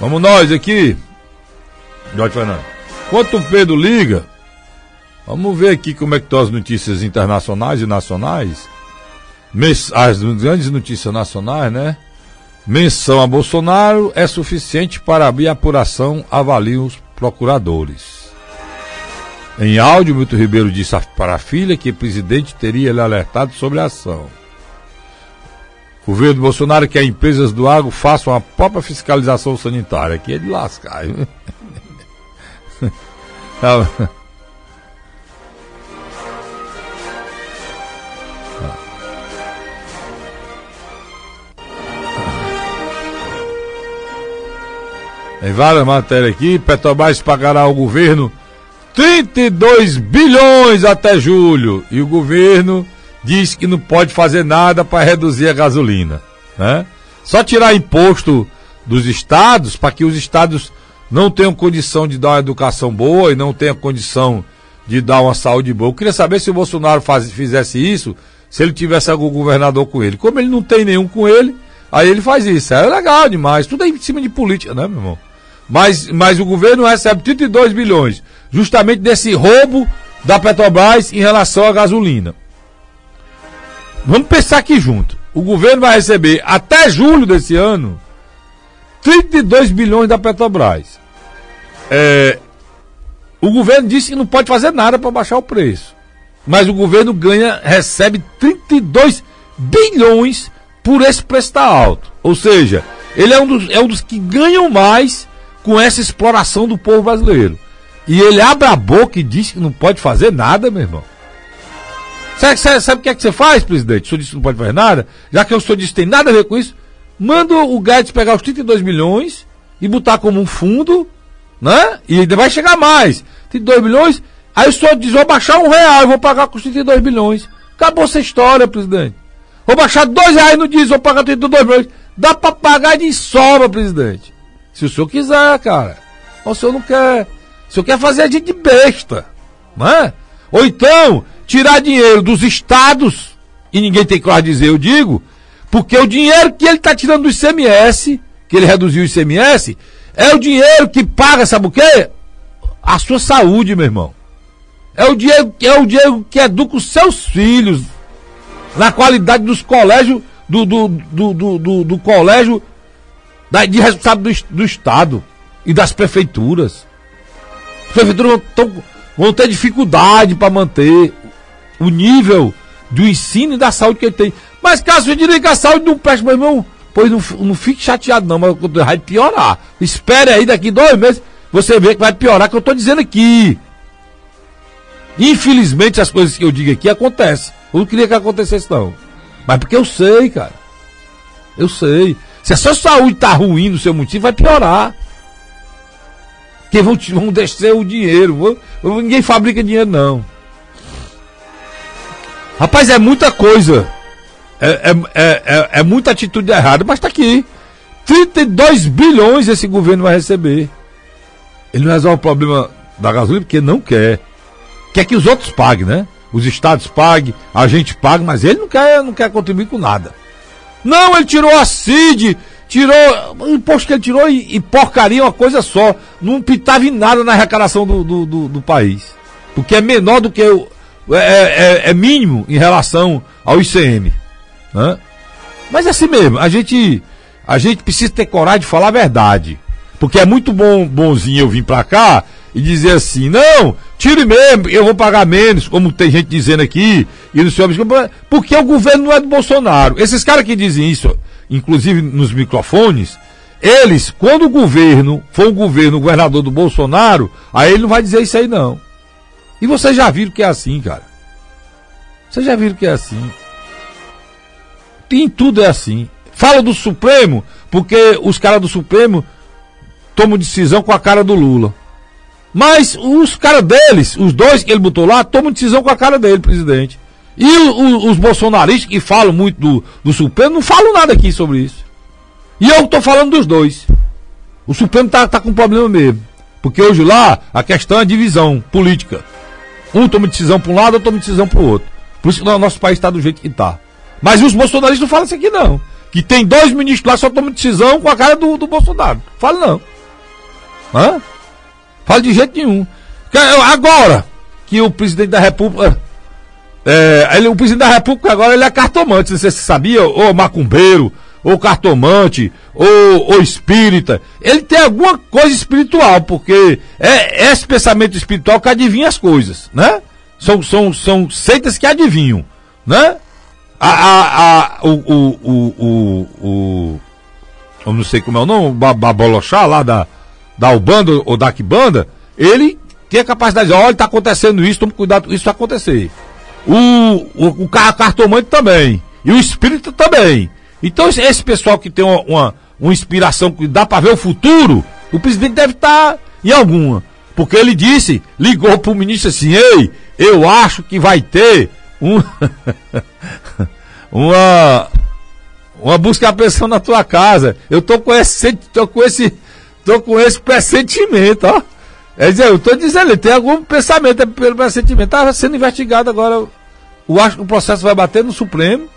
Vamos nós aqui. Jorge Fernando. Enquanto o Pedro liga, vamos ver aqui como é que estão as notícias internacionais e nacionais. As grandes notícias nacionais, né? Menção a Bolsonaro é suficiente para abrir apuração, avaliam os procuradores. Em áudio, Milton Ribeiro disse para a filha que o presidente teria lhe alertado sobre a ação. O governo Bolsonaro quer empresas do agro façam a própria fiscalização sanitária. Aqui é de lascar. Em várias matérias aqui, Petrobras pagará ao governo 32 bilhões até julho. E o governo diz que não pode fazer nada para reduzir a gasolina. Né? Só tirar imposto dos estados para que os estados não tenham condição de dar uma educação boa e não tenham condição de dar uma saúde boa. Eu queria saber se o Bolsonaro faz, fizesse isso, se ele tivesse algum governador com ele. Como ele não tem nenhum com ele, aí ele faz isso. É legal demais. Tudo é em cima de política, né, meu irmão? Mas, mas o governo recebe 32 bilhões justamente desse roubo da Petrobras em relação à gasolina. Vamos pensar aqui junto. O governo vai receber até julho desse ano 32 bilhões da Petrobras. É, o governo disse que não pode fazer nada para baixar o preço. Mas o governo ganha, recebe 32 bilhões por esse preço tá alto. Ou seja, ele é um, dos, é um dos que ganham mais com essa exploração do povo brasileiro. E ele abre a boca e diz que não pode fazer nada, meu irmão. Sabe, sabe, sabe o que é que você faz, presidente? O senhor disse que não pode fazer nada? Já que o senhor disse que tem nada a ver com isso, manda o Guedes pegar os 32 milhões e botar como um fundo, né? E ainda vai chegar mais. 32 milhões, aí o senhor diz, vou baixar um real, vou pagar com os 32 milhões. Acabou essa história, presidente. Vou baixar dois reais no diesel, vou pagar 32 milhões. Dá pra pagar de sobra, presidente. Se o senhor quiser, cara. Ou o senhor não quer. O senhor quer fazer a gente besta. Não é? Ou então, tirar dinheiro dos estados, e ninguém tem de dizer, eu digo, porque o dinheiro que ele está tirando do ICMS, que ele reduziu o ICMS, é o dinheiro que paga, sabe o quê? A sua saúde, meu irmão. É o dinheiro, é o dinheiro que educa os seus filhos na qualidade dos colégios, do, do, do, do, do, colégio da, de responsável do, do Estado e das prefeituras. As prefeituras vão, vão ter dificuldade para manter o nível do ensino e da saúde que ele tem. Mas caso eu diga que a saúde não presta, meu irmão, pois não, não fique chateado não, mas vai piorar. Espere aí daqui dois meses, você vê que vai piorar, que eu estou dizendo aqui. Infelizmente as coisas que eu digo aqui acontecem. Eu não queria que acontecesse não. Mas porque eu sei, cara. Eu sei. Se a sua saúde está ruim no seu motivo, vai piorar. Porque vão, vão descer o dinheiro. Vão, ninguém fabrica dinheiro, não. Rapaz, é muita coisa. É, é, é, é, é muita atitude errada, mas está aqui. 32 bilhões esse governo vai receber. Ele não resolve o problema da gasolina porque não quer. Quer que os outros paguem, né? Os estados paguem, a gente paga, mas ele não quer, não quer contribuir com nada. Não, ele tirou a CID, tirou. O imposto que ele tirou e, e porcaria uma coisa só. Não pitava em nada na arrecadação do, do, do, do país. Porque é menor do que o, é, é, é, é mínimo em relação ao ICM. Né? Mas é assim mesmo, a gente, a gente precisa ter coragem de falar a verdade. Porque é muito bom, bonzinho eu vir pra cá e dizer assim, não, tire mesmo, eu vou pagar menos, como tem gente dizendo aqui, e no senhor, porque o governo não é do Bolsonaro. Esses caras que dizem isso, inclusive nos microfones, eles, quando o governo for o governo, o governador do Bolsonaro, aí ele não vai dizer isso aí não. E vocês já viram que é assim, cara. Vocês já viram que é assim. Em tudo é assim. Fala do Supremo, porque os caras do Supremo tomam decisão com a cara do Lula. Mas os caras deles, os dois que ele botou lá, tomam decisão com a cara dele, presidente. E o, o, os bolsonaristas que falam muito do, do Supremo não falam nada aqui sobre isso. E eu estou falando dos dois. O Supremo tá, tá com problema mesmo. Porque hoje lá a questão é divisão política. Um toma decisão para um lado, outro toma decisão para o outro. Por isso que o nosso país está do jeito que está. Mas os bolsonaristas não falam isso aqui não. que tem dois ministros lá só tomam decisão com a cara do, do Bolsonaro. Fala não. Hã? Fala de jeito nenhum. Agora que o presidente da República. É, ele, o presidente da República agora ele é cartomante, você sabia? Ou macumbeiro, ou cartomante, ou, ou espírita. Ele tem alguma coisa espiritual, porque é, é esse pensamento espiritual que adivinha as coisas, né? São, são, são seitas que adivinham, né? A, a, a, o, o, o, o, eu não sei como é o nome, o Baboloxá lá da, da Ubanda ou da Kibanda, ele tem a capacidade de, olha, está acontecendo isso, tome cuidado, isso vai acontecer. O, o, o cartomante também. E o espírito também. Então, esse pessoal que tem uma, uma, uma inspiração que dá para ver o futuro, o presidente deve estar tá em alguma. Porque ele disse, ligou para o ministro assim, ei, eu acho que vai ter um uma uma busca a pensão na tua casa. Eu tô com esse tô com esse tô com esse pressentimento, ó. É dizer, eu tô dizendo, ele tem algum pensamento é pelo pressentimento. Tá sendo investigado agora. O, o processo vai bater no Supremo,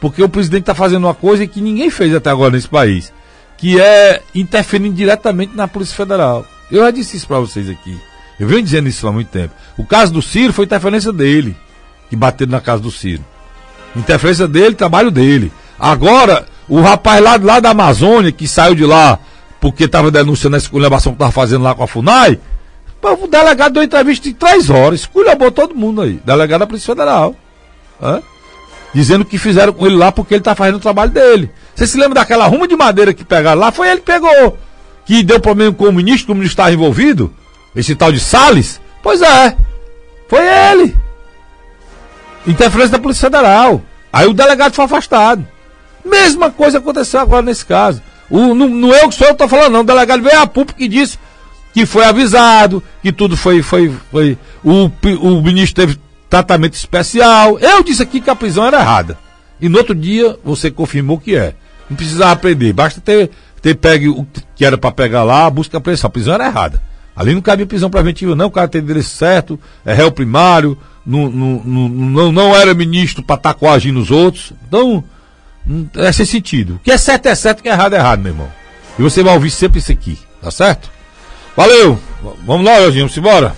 porque o presidente está fazendo uma coisa que ninguém fez até agora nesse país, que é interferindo diretamente na Polícia Federal. Eu já disse isso para vocês aqui. Eu venho dizendo isso há muito tempo. O caso do Ciro foi interferência dele, que bateram na casa do Ciro. Interferência dele, trabalho dele. Agora, o rapaz lá, lá da Amazônia, que saiu de lá porque estava denunciando a esculhambação que estava fazendo lá com a FUNAI, o delegado deu entrevista de três horas, esculhambou todo mundo aí, delegado da Polícia Federal. Hã? Dizendo que fizeram com ele lá porque ele está fazendo o trabalho dele. Você se lembra daquela ruma de madeira que pegaram lá? Foi ele que pegou. Que deu problema com o ministro, que o ministro estava envolvido. Esse tal de Salles? Pois é. Foi ele. Interferência da Polícia Federal. Aí o delegado foi afastado. Mesma coisa aconteceu agora nesse caso. O, não, não eu que sou eu estou falando, não. O delegado veio a público e disse que foi avisado, que tudo foi. foi, foi o, o ministro teve tratamento especial. Eu disse aqui que a prisão era errada. E no outro dia você confirmou que é. Não precisava aprender, basta ter, ter pegue o que era para pegar lá, busca a pressão. A prisão era errada. Ali não cabia prisão preventiva, não. O cara tem endereço certo, é réu primário, não, não, não, não era ministro para estar tá coagindo os outros. Então, é sem sentido. O que é certo é certo, o que é errado é errado, meu irmão. E você vai ouvir sempre isso aqui, tá certo? Valeu! Vamos lá, Eugênio, vamos embora.